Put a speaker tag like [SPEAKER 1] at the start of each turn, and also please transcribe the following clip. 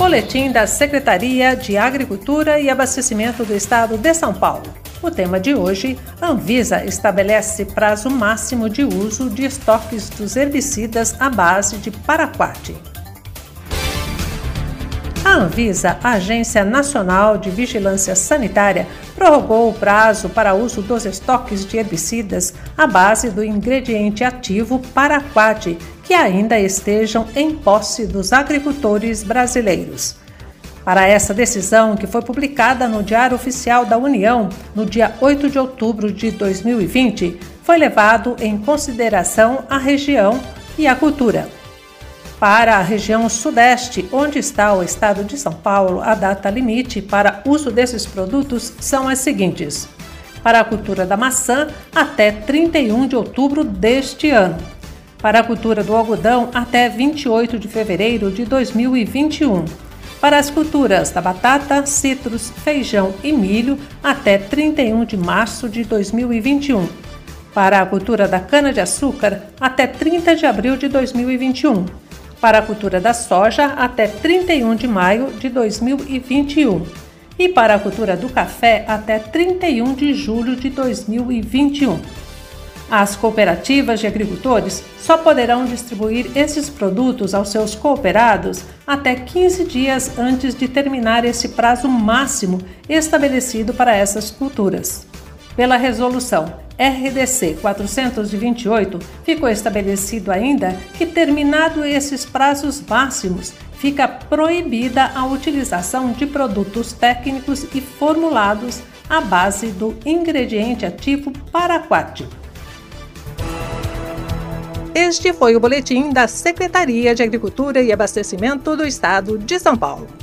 [SPEAKER 1] Boletim da Secretaria de Agricultura e Abastecimento do Estado de São Paulo. O tema de hoje: Anvisa estabelece prazo máximo de uso de estoques dos herbicidas à base de paraquat. A Anvisa, a Agência Nacional de Vigilância Sanitária, prorrogou o prazo para uso dos estoques de herbicidas à base do ingrediente ativo paraquat que ainda estejam em posse dos agricultores brasileiros. Para essa decisão, que foi publicada no Diário Oficial da União no dia 8 de outubro de 2020, foi levado em consideração a região e a cultura. Para a região Sudeste, onde está o estado de São Paulo, a data limite para uso desses produtos são as seguintes: para a cultura da maçã, até 31 de outubro deste ano para a cultura do algodão até 28 de fevereiro de 2021. Para as culturas da batata, citros, feijão e milho até 31 de março de 2021. Para a cultura da cana-de-açúcar até 30 de abril de 2021. Para a cultura da soja até 31 de maio de 2021. E para a cultura do café até 31 de julho de 2021. As cooperativas de agricultores só poderão distribuir esses produtos aos seus cooperados até 15 dias antes de terminar esse prazo máximo estabelecido para essas culturas. Pela resolução RDC 428, ficou estabelecido ainda que, terminado esses prazos máximos, fica proibida a utilização de produtos técnicos e formulados à base do ingrediente ativo paraquat este foi o boletim da Secretaria de Agricultura e Abastecimento do Estado de São Paulo.